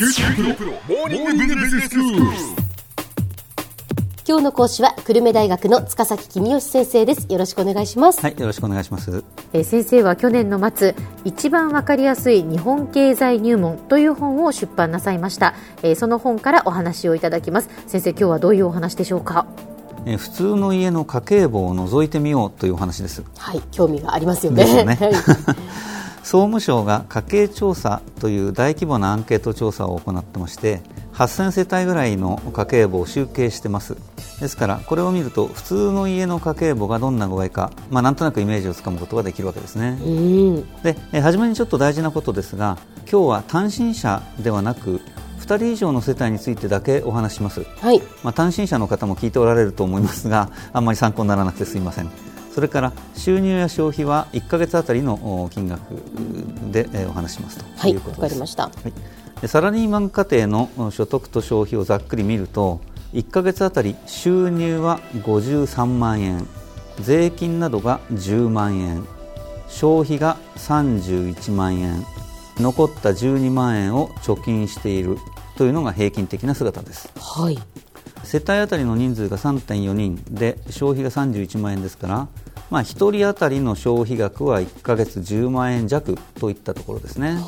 今日の講師は久留米大学の塚崎君吉先生です。よろしくお願いします、はい、よろしくお願いします。えー先生は去年の末一番わかりやすい日本経済入門という本を出版なさいました、えーその本からお話をいただきます。先生今日はどういうお話でしょうか？えー普通の家の家計簿を覗いてみようというお話です。はい興味がありますよね。ですよね。はい総務省が家計調査という大規模なアンケート調査を行ってまして8000世帯ぐらいの家計簿を集計してます。ですからこれを見ると普通の家の家計簿がどんな具合か、まあ、なんとなくイメージをつかむことができるわけですね。うん。でえー初めにちょっと大事なことですが今日は単身者ではなく2人以上の世帯についてだけお話しします。はい。まあ、単身者の方も聞いておられると思いますがあんまり参考にならなくてすいませんそれから収入や消費は1ヶ月あたりのお金額でえーお話ししますと。はいうことです、かりました。はい。でサラリーマン家庭のお所得と消費をざっくり見ると1ヶ月あたり収入は53万円税金などが10万円消費が31万円残った12万円を貯金しているというのが平均的な姿です。はい世帯当たりの人数が3.4人で消費が31万円ですから、まあ、1人当たりの消費額は1ヶ月10万円弱といったところですね。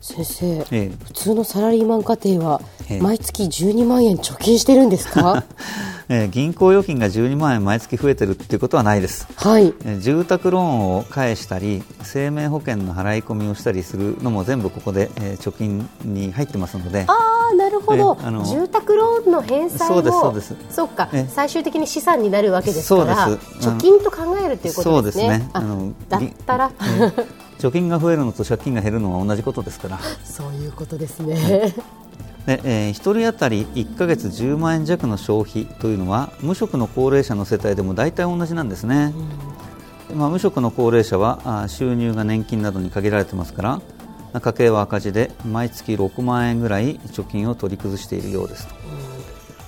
先生、ええ。普通のサラリーマン家庭はええ。毎月12万円貯金してるんですか？え ー銀行預金が12万円毎月増えてるっていうことはないです。はい。えー住宅ローンを返したり生命保険の払い込みをしたりするのも全部ここで、えー貯金に入ってますので。ああなるほど。えあの住宅ローンの返済もそうですそうです。そっか。え最終的に資産になるわけですからそうです。貯金と考えるということですね。そうですね。ああのだったら。えー貯金が増えるのと借金が減るのは同じことですから。そういうことですねで、えー、1人当たり1ヶ月10万円弱の消費というのは無職の高齢者の世帯でも大体同じなんですね、まあ、無職の高齢者はあ収入が年金などに限られてますからまあ家計は赤字で毎月6万円ぐらい貯金を取り崩しているようですと。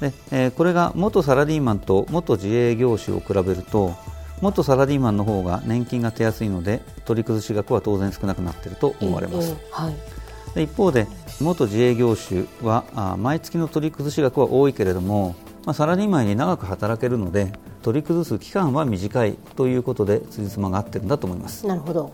で、えーこれが元サラリーマンと元自営業種を比べると元サラリーマンの方が年金が手厚いので取り崩し額は当然少なくなっていると思われます、ええはい。で一方で元自営業種はあ毎月の取り崩し額は多いけれども、まあ、サラリーマンに長く働けるので取り崩す期間は短いということで辻褄が合ってるんだと思います。なるほど。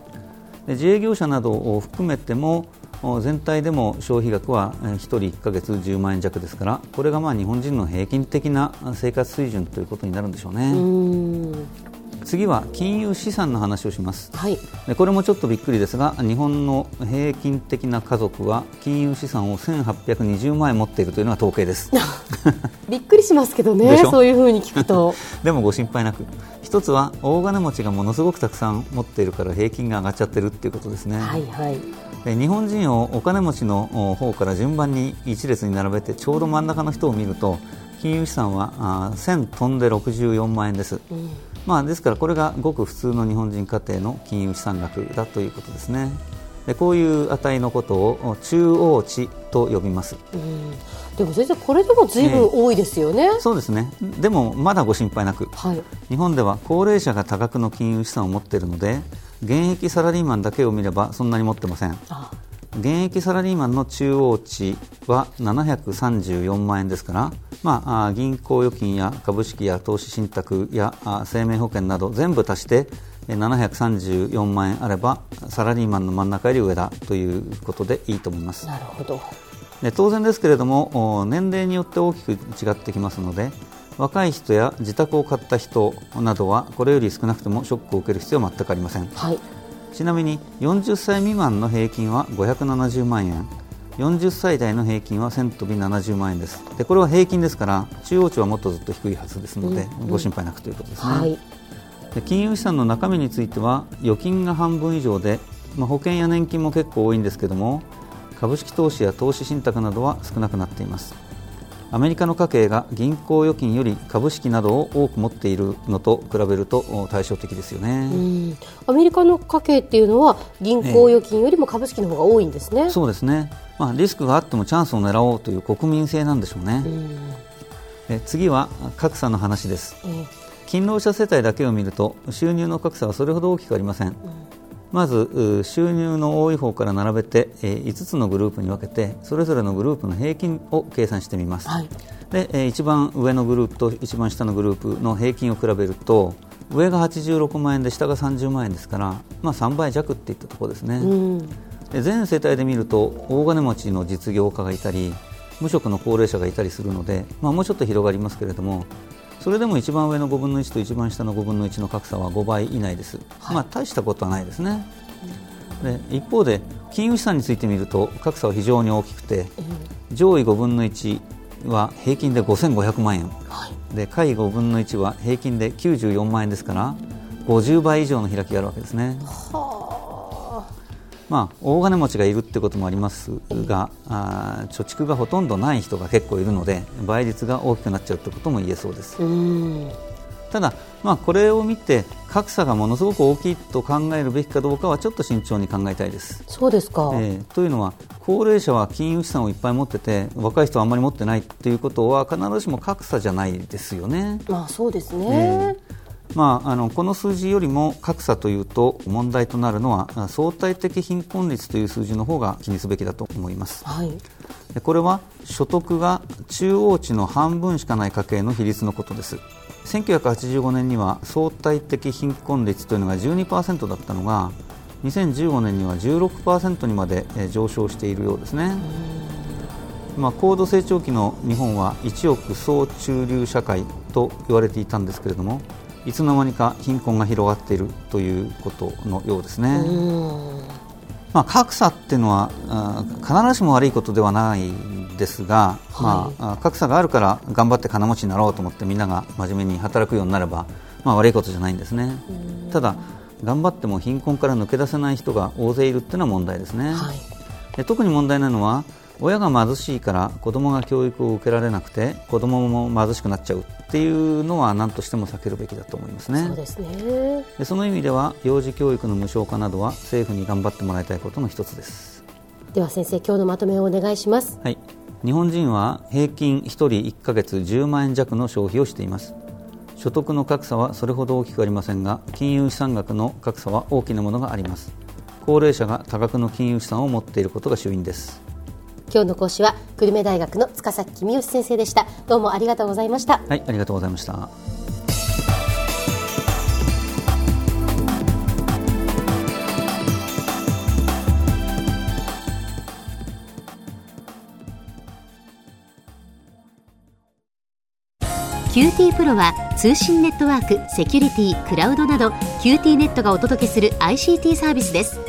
で自営業者などを含めてもお全体でも消費額はえー1人1ヶ月10万円弱ですからこれがまあ日本人の平均的な生活水準ということになるんでしょうね。う次は金融資産の話をします。はい。でこれもちょっとびっくりですが日本の平均的な家族は金融資産を1820万円持っているというのが統計です。びっくりしますけどねそういうふうに聞くと。でもご心配なく。一つは大金持ちがものすごくたくさん持っているから平均が上がっちゃってるっていうことですね、はいはい。で日本人をお金持ちのお方から順番に一列に並べてちょうど真ん中の人を見ると金融資産はあ1000飛んで64万円です、まあ、ですからこれがごく普通の日本人家庭の金融資産額だということですね。でこういう値のことを中央値と呼びます。うん。でも先生これでも随分多いですよね、そうですね。でもまだご心配なく。はい。日本では高齢者が多額の金融資産を持っているので現役サラリーマンだけを見ればそんなに持ってません。あ。現役サラリーマンの中央値は734万円ですから、まあ、銀行預金や株式や投資信託や生命保険など全部足してえー734万円あればサラリーマンの真ん中より上だということでいいと思います。なるほど。で当然ですけれどもお年齢によって大きく違ってきますので若い人や自宅を買った人などはこれより少なくてもショックを受ける必要は全くありません。はい。ちなみに40歳未満の平均は570万円40歳代の平均は1000飛び70万円です。でこれは平均ですから中央値はもっとずっと低いはずですので、ご心配なくということですね、はい。で金融資産の中身については預金が半分以上で、まあ、保険や年金も結構多いんですけども株式投資や投資信託などは少なくなっていますアメリカの家計が銀行預金より株式などを多く持っているのと比べるとお対照的ですよね、うん。アメリカの家計っていうのは銀行預金よりも株式の方が多いんですね、そうですね、まあ、リスクがあってもチャンスを狙おうという国民性なんでしょうね、うん。え次は格差の話です。えー勤労者世帯だけを見ると収入の格差はそれほど大きくありませんまず収入の多い方から並べて、えー、5つのグループに分けてそれぞれのグループの平均を計算してみます、はい、で、えー、一番上のグループと一番下のグループの平均を比べると上が86万円で下が30万円ですから、まあ、3倍弱っていったところですね、うん、で全世帯で見ると大金持ちの実業家がいたり無職の高齢者がいたりするので、まあ、もうちょっと広がりますけれどもそれでも一番上の5分の1と一番下の5分の1の格差は5倍以内です、はい、まあ、大したことはないですね、で一方で金融資産について見ると格差は非常に大きくて、上位5分の1は平均で5500万円、はい、で下位5分の1は平均で94万円ですから50倍以上の開きがあるわけですね。まあ、大金持ちがいるってこともありますがあ貯蓄がほとんどない人が結構いるので倍率が大きくなっちゃうということも言えそうです。ただ、まあ、これを見て格差がものすごく大きいと考えるべきかどうかはちょっと慎重に考えたいです。そうですか、えー、というのは高齢者は金融資産をいっぱい持ってて若い人はあんまり持ってないということは必ずしも格差じゃないですよね。まあ、そうですね、えーまあ、あのこの数字よりも格差というと問題となるのは相対的貧困率という数字の方が気にすべきだと思います、はい、これは所得が中央値の半分しかない家計の比率のことです。1985年には相対的貧困率というのが12%だったのが2015年には16%にまで上昇しているようですね。まあ、高度成長期の日本は1億総中流社会と言われていたんですけれどもいつの間にか貧困が広がっているということのようですね。まあ、格差っていうのは必ずしも悪いことではないですが、はい、まあ、格差があるから頑張って金持ちになろうと思ってみんなが真面目に働くようになれば、まあ、悪いことじゃないんですね。ただ頑張っても貧困から抜け出せない人が大勢いるっていうのは問題ですね。はい、で特に問題なのは親が貧しいから子供が教育を受けられなくて子供も貧しくなっちゃうっていうのは何としても避けるべきだと思いますね。そうですねでその意味では幼児教育の無償化などは政府に頑張ってもらいたいことの一つです。では先生今日のまとめをお願いします。はい。日本人は平均1人1ヶ月10万円弱の消費をしています。所得の格差はそれほど大きくありませんが金融資産額の格差は大きなものがあります高齢者が多額の金融資産を持っていることが主因です今日の講師は久留米大学の塚崎公義先生でした。どうもありがとうございました。はいありがとうございました。 QT PRO は通信ネットワーク、セキュリティ、クラウドなど QT ネットがお届けする ICT サービスです